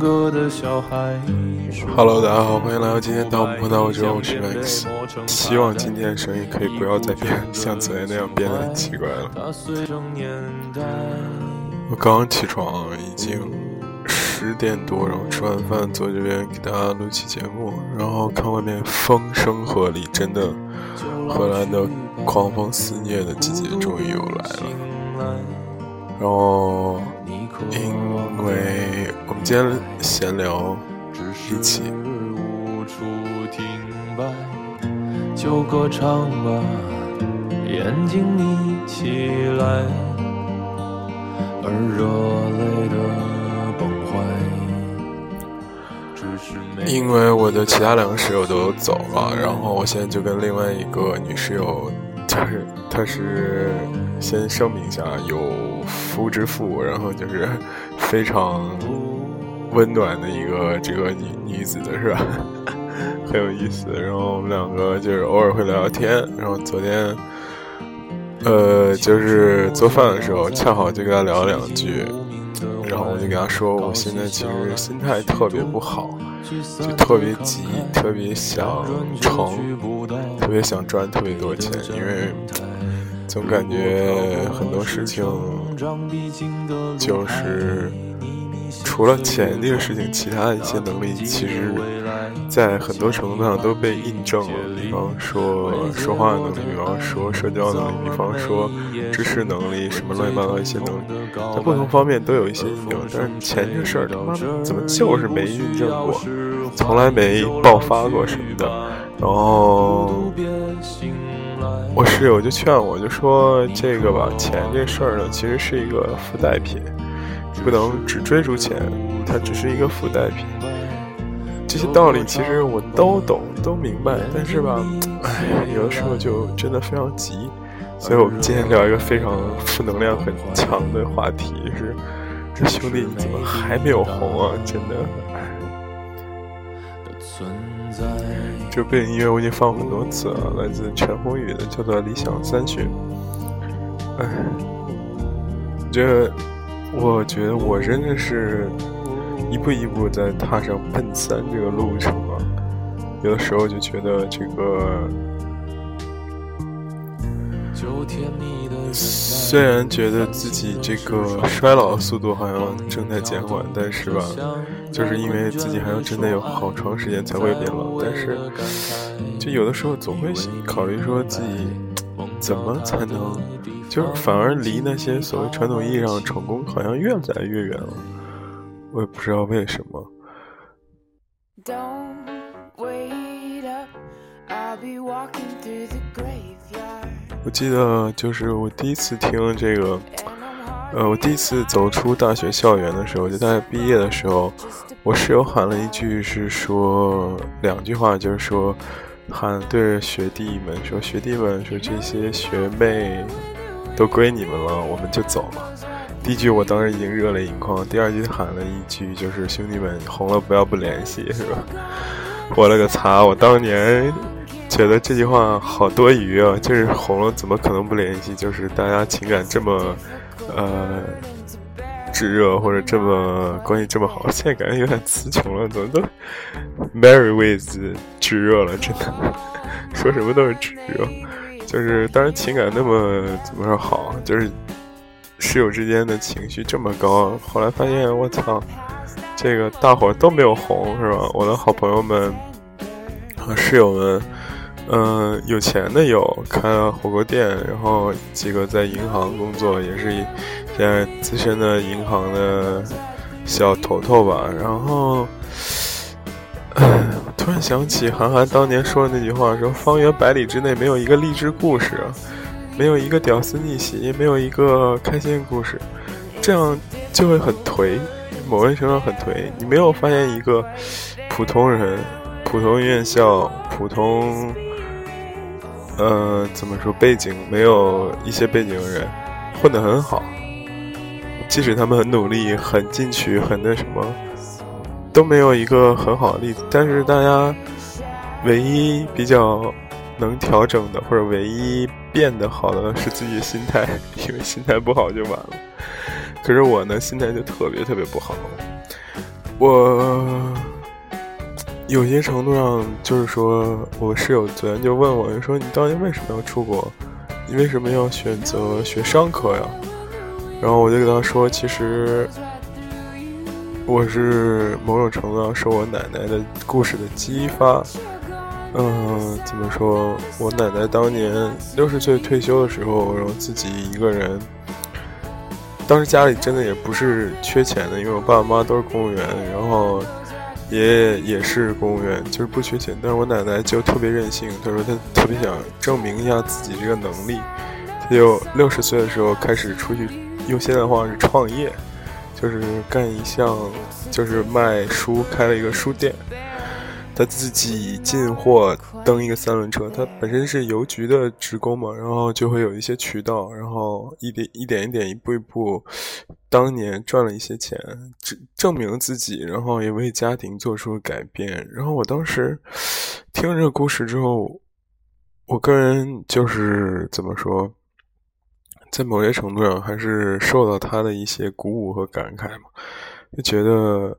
歌的小孩。Hello，大家好，欢迎来到今天《盗墓碰到我我是 Max。希望今天的声音可以不要再变像昨天那样变得很奇怪了。我刚刚起床，已经十点多，然后吃完饭坐这边给大家录期节目，然后看外面风声鹤唳，真的荷兰的狂风肆虐的季节终于又来了。然后，因为我们今天闲聊。一起就歌唱吧，眼睛眯起来，而热泪的崩坏。因为我的其他两个室友都走了，然后我现在就跟另外一个女室友，就是她是先声明一下有夫之妇，然后就是 非常。温暖的一个这个女女子的是吧？很有意思。然后我们两个就是偶尔会聊聊天。然后昨天，呃，就是做饭的时候，恰好就跟他聊了两句。然后我就跟他说，我现在其实心态特别不好，就特别急，特别想成，特别想赚特别多钱，因为总感觉很多事情就是。除了钱这个事情，其他的一些能力，其实，在很多程度上都被印证了。比方说说话能力，比方说社交能力，比方说知识能力，什么乱七八糟一些能力，在不同方面都有一些印证。但是钱这事儿，他妈怎么就是没印证过，从来没爆发过什么的。然后我室友就劝我，就说这个吧，钱这事儿呢，其实是一个附带品。不能只追逐钱，它只是一个附带品。这些道理其实我都懂，都明白，但是吧，哎，有的时候就真的非常急。所以我们今天聊一个非常负能量很强的话题，是这兄弟你怎么还没有红啊？真的，哎，这背景音乐我已经放很多次了，来自陈鸿宇的，叫做《理想三旬》。哎，这。我觉得我真的是一步一步在踏上奔三这个路程啊，有的时候就觉得这个，虽然觉得自己这个衰老的速度好像正在减缓，但是吧，就是因为自己还要真的有好长时间才会变老，但是就有的时候总会考虑说自己怎么才能。就是反而离那些所谓传统意义上的成功好像越来越远了，我也不知道为什么。我记得就是我第一次听这个，呃，我第一次走出大学校园的时候，就大学毕业的时候，我室友喊了一句，是说两句话，就是说喊对着学弟们说，学弟们说这些学妹。都归你们了，我们就走了。第一句我当时已经热泪盈眶，第二句喊了一句就是兄弟们红了不要不联系，是吧？我勒个擦！我当年觉得这句话好多余啊，就是红了怎么可能不联系？就是大家情感这么呃炙热，或者这么关系这么好，现在感觉有点词穷了，怎么都 Mary with 炙热了，真的 说什么都是炙热。就是当时情感那么怎么说好，就是室友之间的情绪这么高。后来发现我操，这个大伙都没有红是吧？我的好朋友们和室友们，嗯，有钱的有开了火锅店，然后几个在银行工作，也是现在资深的银行的小头头吧。然后，突然想起韩寒当年说的那句话：“说方圆百里之内没有一个励志故事，没有一个屌丝逆袭，也没有一个开心故事，这样就会很颓。某个程度很颓。你没有发现一个普通人，普通院校、普通，呃，怎么说背景没有一些背景的人混得很好，即使他们很努力、很进取、很那什么，都没有一个很好的例子。但是大家唯一比较能调整的，或者唯一变得好的是自己的心态，因为心态不好就完了。可是我呢，心态就特别特别不好。我有些程度上就是说，我室友昨天就问我，就说你当年为什么要出国？你为什么要选择学商科呀？然后我就跟他说，其实我是某种程度上受我奶奶的故事的激发。嗯，怎么说？我奶奶当年六十岁退休的时候，然后自己一个人。当时家里真的也不是缺钱的，因为我爸爸妈妈都是公务员，然后爷爷也是公务员，就是不缺钱。但是我奶奶就特别任性，她说她特别想证明一下自己这个能力，她就六十岁的时候开始出去，用现在的话是创业，就是干一项，就是卖书，开了一个书店。他自己进货蹬一个三轮车，他本身是邮局的职工嘛，然后就会有一些渠道，然后一点一点一点一步一步，当年赚了一些钱，证证明自己，然后也为家庭做出了改变。然后我当时听这个故事之后，我个人就是怎么说，在某些程度上还是受到他的一些鼓舞和感慨嘛，就觉得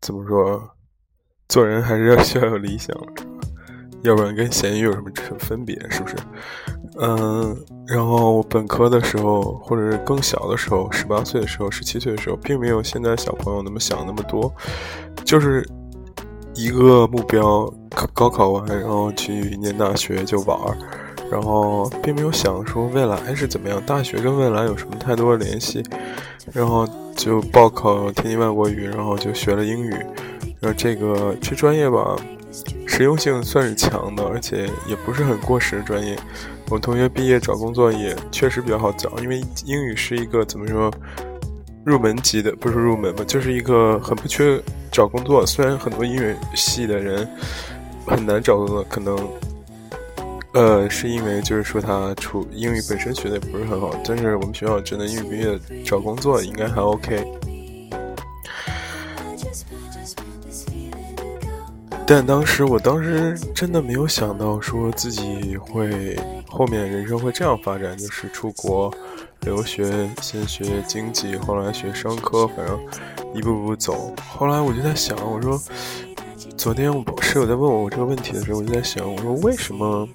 怎么说。做人还是要需要有理想，要不然跟咸鱼有什么分别？是不是？嗯，然后我本科的时候，或者是更小的时候，十八岁的时候，十七岁的时候，并没有现在小朋友那么想那么多，就是一个目标，考高考完，然后去念大学就玩儿，然后并没有想说未来是怎么样，大学跟未来有什么太多的联系，然后就报考天津外国语，然后就学了英语。呃，这个这专业吧，实用性算是强的，而且也不是很过时的专业。我同学毕业找工作也确实比较好找，因为英语是一个怎么说，入门级的，不是入门吧，就是一个很不缺找工作。虽然很多英语系的人很难找工作，可能，呃，是因为就是说他出英语本身学的也不是很好，但是我们学校真的英语毕业找工作应该还 OK。但当时，我当时真的没有想到，说自己会后面人生会这样发展，就是出国留学，先学经济，后来学商科，反正一步步走。后来我就在想，我说，昨天我室友在问我这个问题的时候，我就在想，我说为什么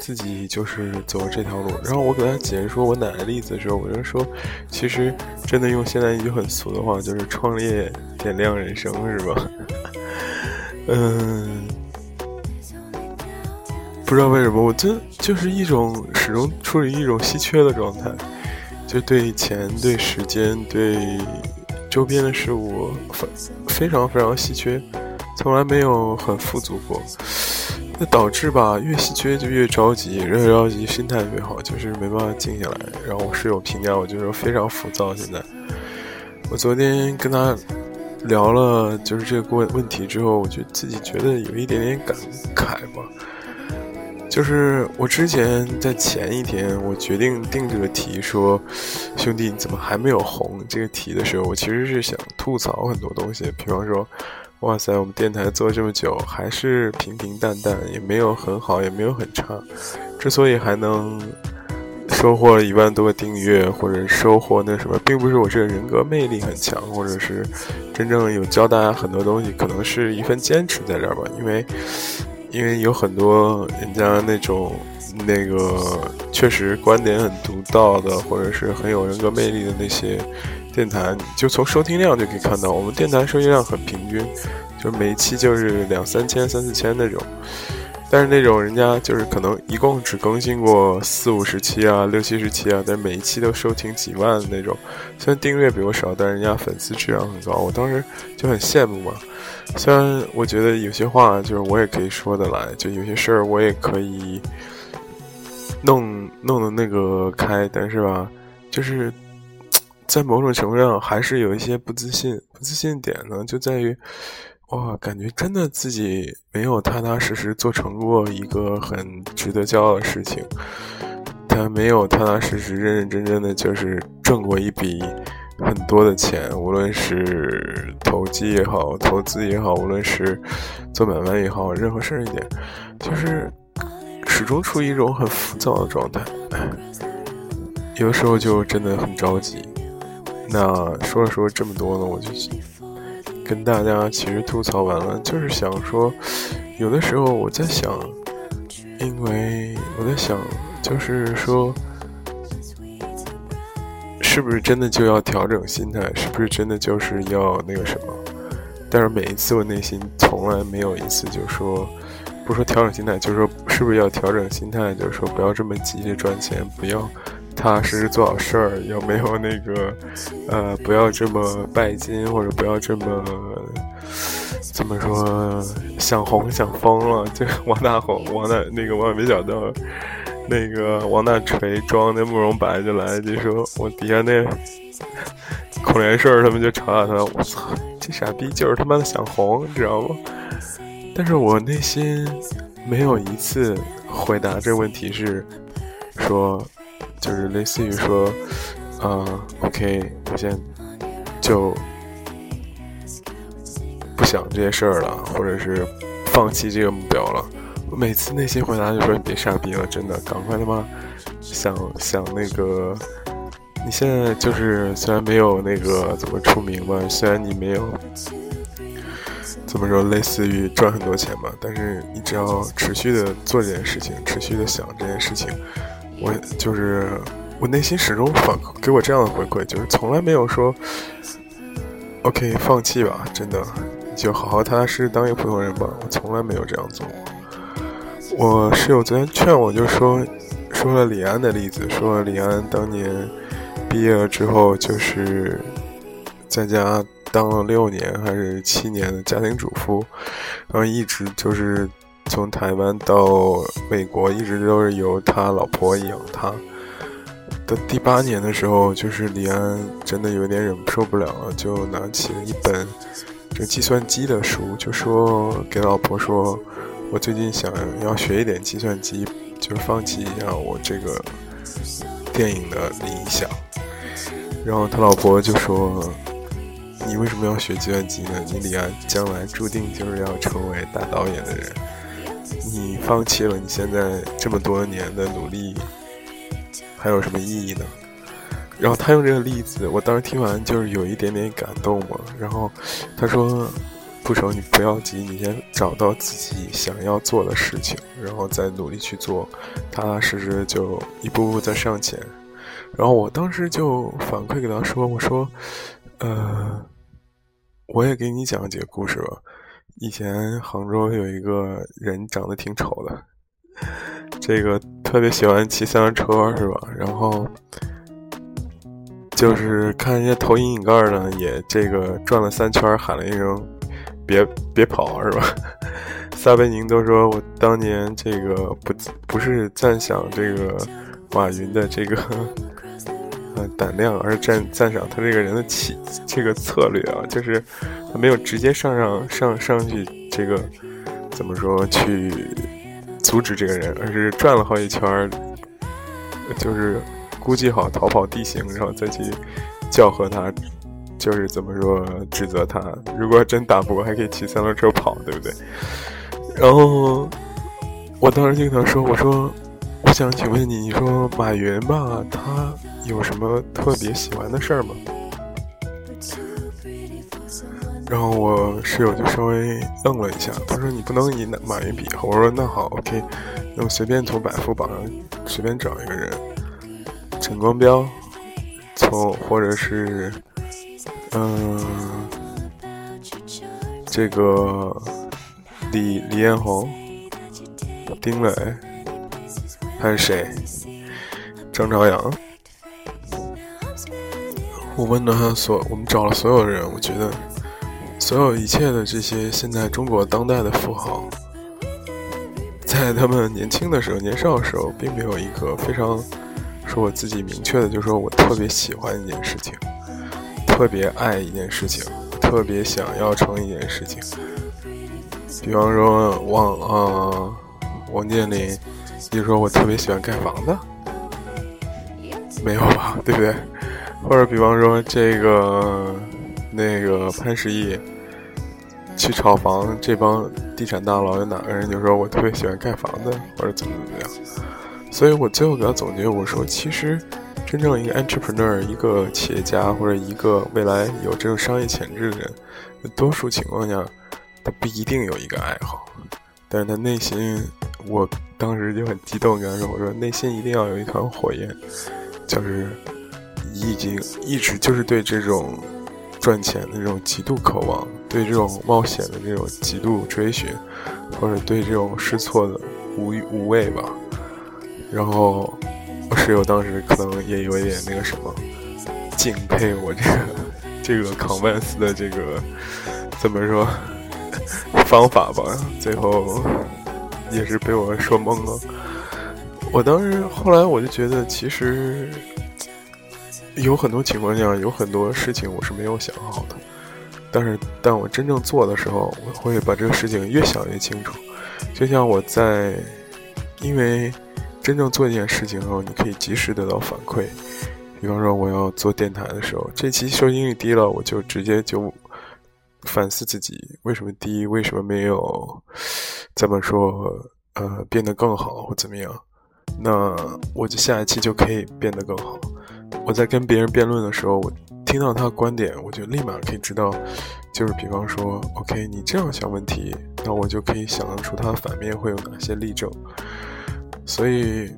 自己就是走这条路？然后我给他解释说我奶奶例子的时候，我就说，其实真的用现在一句很俗的话，就是创业点亮人生，是吧？嗯，不知道为什么，我这就是一种始终处于一种稀缺的状态，就对钱、对时间、对周边的事物非非常非常稀缺，从来没有很富足过。那导致吧，越稀缺就越着急，越着急心态越好，就是没办法静下来。然后我室友评价我，就是非常浮躁。现在，我昨天跟他。聊了就是这个问问题之后，我就自己觉得有一点点感慨吧。就是我之前在前一天我决定定这个题，说兄弟你怎么还没有红这个题的时候，我其实是想吐槽很多东西，比方说，哇塞，我们电台做这么久还是平平淡淡，也没有很好，也没有很差，之所以还能。收获了一万多个订阅，或者收获那什么，并不是我这个人格魅力很强，或者是真正有教大家很多东西，可能是一份坚持在这儿吧。因为，因为有很多人家那种那个确实观点很独到的，或者是很有人格魅力的那些电台，就从收听量就可以看到，我们电台收听量很平均，就每一期就是两三千、三四千那种。但是那种人家就是可能一共只更新过四五十期啊，六七十期啊，但每一期都收听几万的那种。虽然订阅比我少，但人家粉丝质量很高，我当时就很羡慕嘛。虽然我觉得有些话就是我也可以说得来，就有些事儿我也可以弄弄的那个开，但是吧，就是在某种程度上还是有一些不自信。不自信点呢，就在于哇，感觉真的自己没有踏踏实实做成过一个很值得骄傲的事情。他没有踏踏实实、认认真真的，就是挣过一笔很多的钱，无论是投机也好，投资也好，无论是做买卖也好，任何事儿一点，就是始终处于一种很浮躁的状态。有的时候就真的很着急。那说了说这么多呢，我就跟大家其实吐槽完了，就是想说，有的时候我在想，因为我在想。就是说，是不是真的就要调整心态？是不是真的就是要那个什么？但是每一次我内心从来没有一次就说，不说调整心态，就是说是不是要调整心态？就是说不要这么急着赚钱，不要踏踏实实做好事儿，有没有那个呃，不要这么拜金，或者不要这么怎么说想红想疯了？就王大红、王大那个王没想到。那个王大锤装那慕容白就来就说：“我底下那孔连顺他们就嘲笑他，我操，这傻逼就是他妈的想红，你知道吗？”但是我内心没有一次回答这问题是说，就是类似于说，啊，OK，我现在就不想这些事儿了，或者是放弃这个目标了。我每次内心回答就说：“你别傻逼了，真的，赶快他妈想想那个。你现在就是虽然没有那个怎么出名吧，虽然你没有怎么说类似于赚很多钱吧，但是你只要持续的做这件事情，持续的想这件事情，我就是我内心始终反给我这样的回馈，就是从来没有说 OK 放弃吧，真的就好好踏踏实实当一个普通人吧，我从来没有这样做过。”我室友昨天劝我，就说说了李安的例子，说李安当年毕业了之后，就是在家当了六年还是七年的家庭主妇，然后一直就是从台湾到美国，一直都是由他老婆养他。到第八年的时候，就是李安真的有点忍受不了了，就拿起了一本这计算机的书，就说给老婆说。我最近想要学一点计算机，就放弃一下我这个电影的理想。然后他老婆就说：“你为什么要学计算机呢？你李安将来注定就是要成为大导演的人。你放弃了你现在这么多年的努力，还有什么意义呢？”然后他用这个例子，我当时听完就是有一点点感动嘛。然后他说。不熟，你不要急，你先找到自己想要做的事情，然后再努力去做，踏踏实实就一步步在上前。然后我当时就反馈给他说：“我说，呃，我也给你讲几个故事吧。以前杭州有一个人长得挺丑的，这个特别喜欢骑三轮车，是吧？然后就是看人家投影引盖呢，也这个转了三圈，喊了一声。”别别跑是吧？撒贝宁都说我当年这个不不是赞赏这个马云的这个呃胆量，而是赞赞赏他这个人的起这个策略啊，就是他没有直接上上上上去这个怎么说去阻止这个人，而是转了好几圈，就是估计好逃跑地形，然后再去叫和他。就是怎么说指责他？如果真打不过，还可以骑三轮车跑，对不对？然后我当时就跟他说：“我说，我想请问你，你说马云吧，他有什么特别喜欢的事儿吗？”然后我室友就稍微愣了一下，他说：“你不能以马云比。”我说：“那好，OK，那我随便从百富榜上随便找一个人，陈光标，从或者是。”嗯，这个李李彦宏、丁磊还是谁？张朝阳。我问了他所，我们找了所有人，我觉得所有一切的这些现在中国当代的富豪，在他们年轻的时候、年少的时候，并没有一个非常说我自己明确的，就是说我特别喜欢一件事情。特别爱一件事情，特别想要成一件事情。比方说王啊，王健林，你说我特别喜欢盖房子，没有吧？对不对？或者比方说这个那个潘石屹去炒房，这帮地产大佬有哪个人就说我特别喜欢盖房子，或者怎么怎么样？所以我最后给他总结，我说其实真正一个 entrepreneur，一个企业家或者一个未来有这种商业潜质的人，多数情况下他不一定有一个爱好，但是他内心，我当时就很激动跟他说，我说内心一定要有一团火焰，就是。已经一直就是对这种赚钱的这种极度渴望，对这种冒险的这种极度追寻，或者对这种试错的无无畏吧。然后我室友当时可能也有一点那个什么敬佩我这个 这个 convince 的这个怎么说方法吧。最后也是被我说懵了。我当时后来我就觉得其实。有很多情况下，有很多事情我是没有想好的，但是当我真正做的时候，我会把这个事情越想越清楚。就像我在，因为真正做一件事情后，你可以及时得到反馈。比方说，我要做电台的时候，这期收听率低了，我就直接就反思自己为什么低，为什么没有怎么说呃变得更好或怎么样，那我就下一期就可以变得更好。我在跟别人辩论的时候，我听到他的观点，我就立马可以知道，就是比方说，OK，你这样想问题，那我就可以想得出他反面会有哪些例证。所以，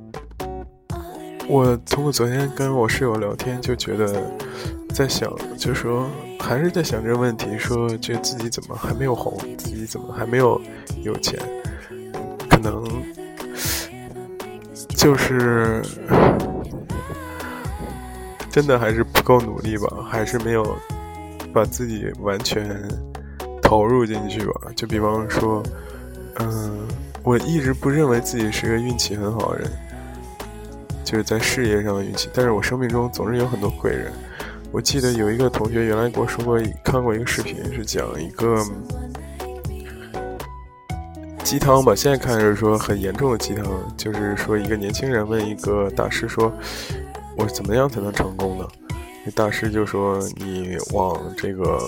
我通过昨天跟我室友聊天，就觉得在想，就说还是在想这个问题，说这自己怎么还没有红，自己怎么还没有有钱，可能就是。真的还是不够努力吧，还是没有把自己完全投入进去吧。就比方说，嗯，我一直不认为自己是个运气很好的人，就是在事业上的运气。但是我生命中总是有很多贵人。我记得有一个同学原来给我说过，看过一个视频，是讲一个鸡汤吧。现在看是说很严重的鸡汤，就是说一个年轻人问一个大师说。我怎么样才能成功呢？那大师就说：“你往这个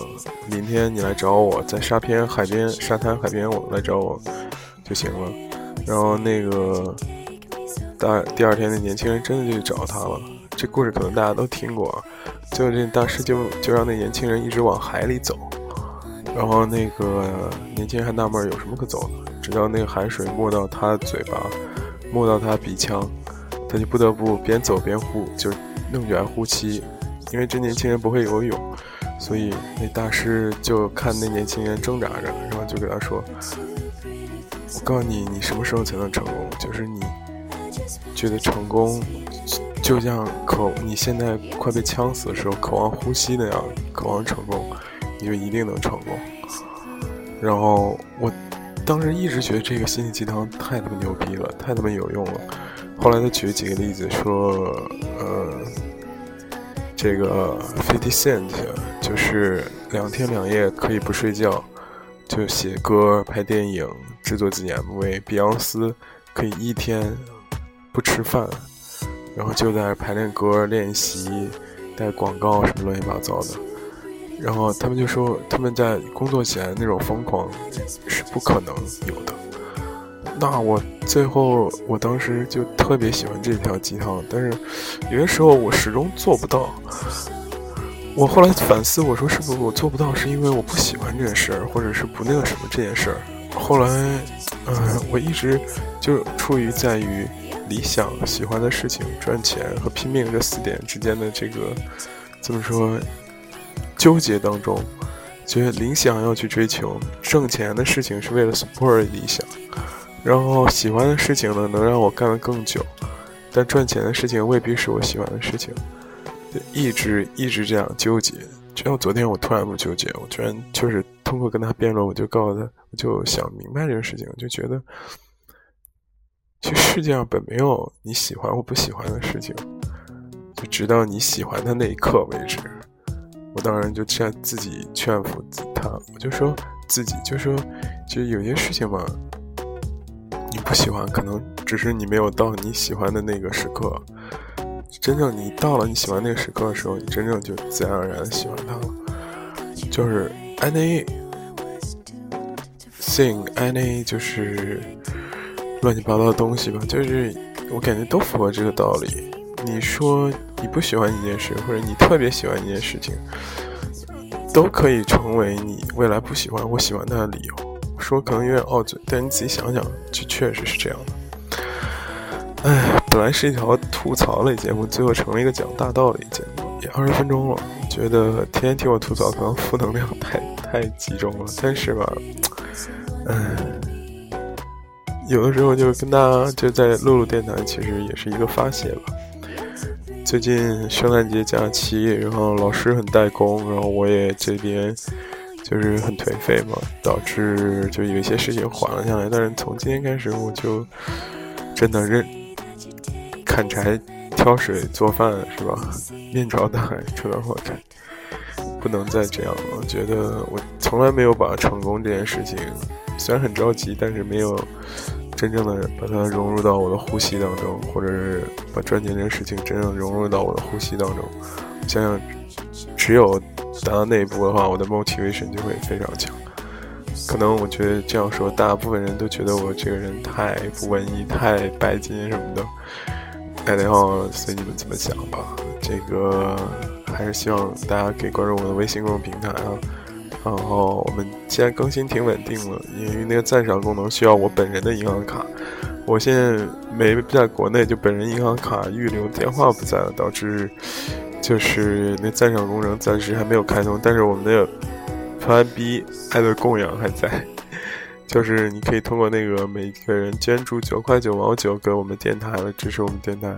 明天你来找我，在沙边海边沙滩海边我来找我就行了。”然后那个大第二天那年轻人真的就去找他了。这故事可能大家都听过。最后这大师就就让那年轻人一直往海里走。然后那个年轻人还纳闷有什么可走的，直到那个海水没到他嘴巴，没到他鼻腔。他就不得不边走边呼，就弄卷呼吸，因为这年轻人不会游泳，所以那大师就看那年轻人挣扎着，然后就给他说：“我告诉你，你什么时候才能成功？就是你觉得成功，就像渴你现在快被呛死的时候，渴望呼吸那样，渴望成功，你就一定能成功。”然后我当时一直觉得这个心灵鸡汤太他妈牛逼了，太他妈有用了。后来他举了几个例子，说，呃，这个 Fifty Cent 就是两天两夜可以不睡觉，就写歌、拍电影、制作自己 MV。比昂斯可以一天不吃饭，然后就在排练歌、练习、带广告什么乱七八糟的。然后他们就说，他们在工作起来那种疯狂是不可能有的。那我最后，我当时就特别喜欢这条鸡汤，但是有些时候我始终做不到。我后来反思，我说是不是我做不到，是因为我不喜欢这件事儿，或者是不那个什么这件事儿。后来，嗯，我一直就处于在于理想、喜欢的事情、赚钱和拼命这四点之间的这个怎么说纠结当中，觉得理想要去追求，挣钱的事情是为了 support 理想。然后喜欢的事情呢，能让我干得更久，但赚钱的事情未必是我喜欢的事情，一直一直这样纠结。直到昨天，我突然不纠结，我居然就是通过跟他辩论，我就告诉他，我就想明白这个事情，就觉得，其实世界上本没有你喜欢或不喜欢的事情，就直到你喜欢的那一刻为止。我当然就劝自己劝服他，我就说自己就说，就有些事情嘛，你不喜欢，可能只是你没有到你喜欢的那个时刻。真正你到了你喜欢那个时刻的时候，你真正就自然而然的喜欢他了。就是 any thing any 就是乱七八糟的东西吧，就是我感觉都符合这个道理。你说你不喜欢一件事，或者你特别喜欢一件事情，都可以成为你未来不喜欢或喜欢它的理由。说可能有点傲嘴，但你仔细想想，就确实是这样的。哎，本来是一条吐槽类节目，最后成了一个讲大道理节目，也二十分钟了。觉得天天听我吐槽，可能负能量太太集中了。但是吧，哎，有的时候就跟大家就在录录电台，其实也是一个发泄吧。最近圣诞节假期，然后老师很怠工，然后我也这边就是很颓废嘛，导致就有一些事情缓了下来。但是从今天开始，我就真的认。砍柴、挑水、做饭是吧？面朝大海，车到火开，不能再这样了。我觉得我从来没有把成功这件事情，虽然很着急，但是没有真正的把它融入到我的呼吸当中，或者是把赚钱这件事情真正融入到我的呼吸当中。想想，只有达到那一步的话，我的 motivation 就会非常强。可能我觉得这样说，大部分人都觉得我这个人太不文艺、太拜金什么的。哎然后随你们怎么想吧。这个还是希望大家可以关注我们的微信公众平台啊。然后我们现在更新挺稳定了，因为那个赞赏功能需要我本人的银行卡。我现在没在国内，就本人银行卡预留电话不在了，导致就是那赞赏功能暂时还没有开通。但是我们的团 B 爱的供养还在。就是你可以通过那个每个人捐助九块九毛九给我们电台来支持我们电台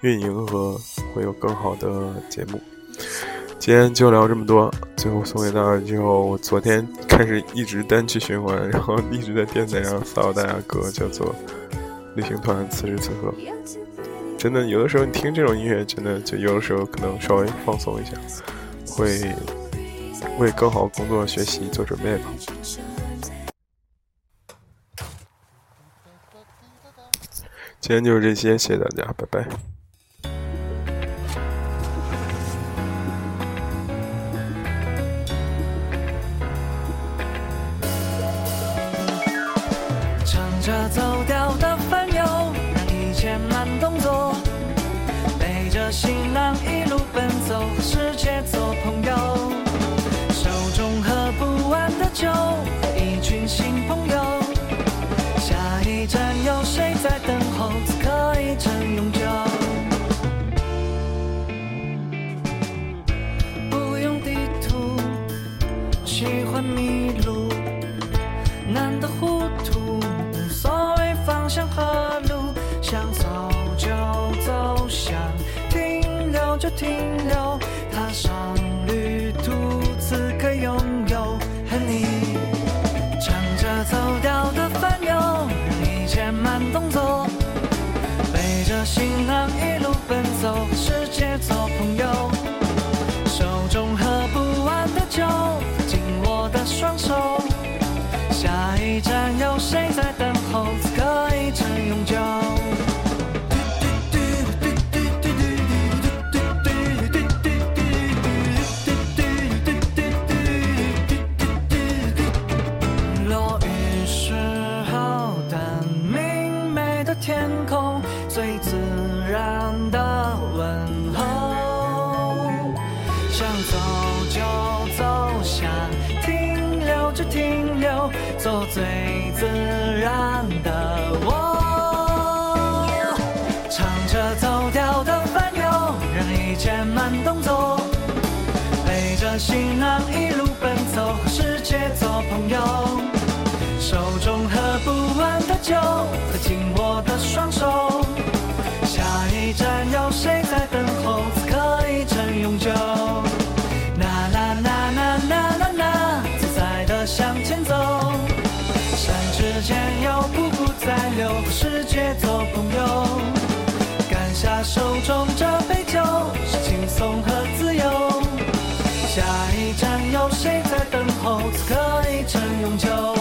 运营和会有更好的节目。今天就聊这么多，最后送给大家。之后我昨天开始一直单曲循环，然后一直在电台上扫大家歌，叫做《旅行团此时此刻》。真的，有的时候你听这种音乐，真的就有的时候可能稍微放松一下，会为更好工作学习做准备吧。今天就是这些，谢谢大家，拜拜。动作。背着行囊一路奔走，和世界做朋友，手中喝不完的酒，和紧握的双手。下一站有谁在等候？此刻一程永久。啦啦啦啦啦啦啦，自在的向前走。山之间有瀑布在流，和世界做朋友。干下手中下一站有谁在等候？此刻已成永久。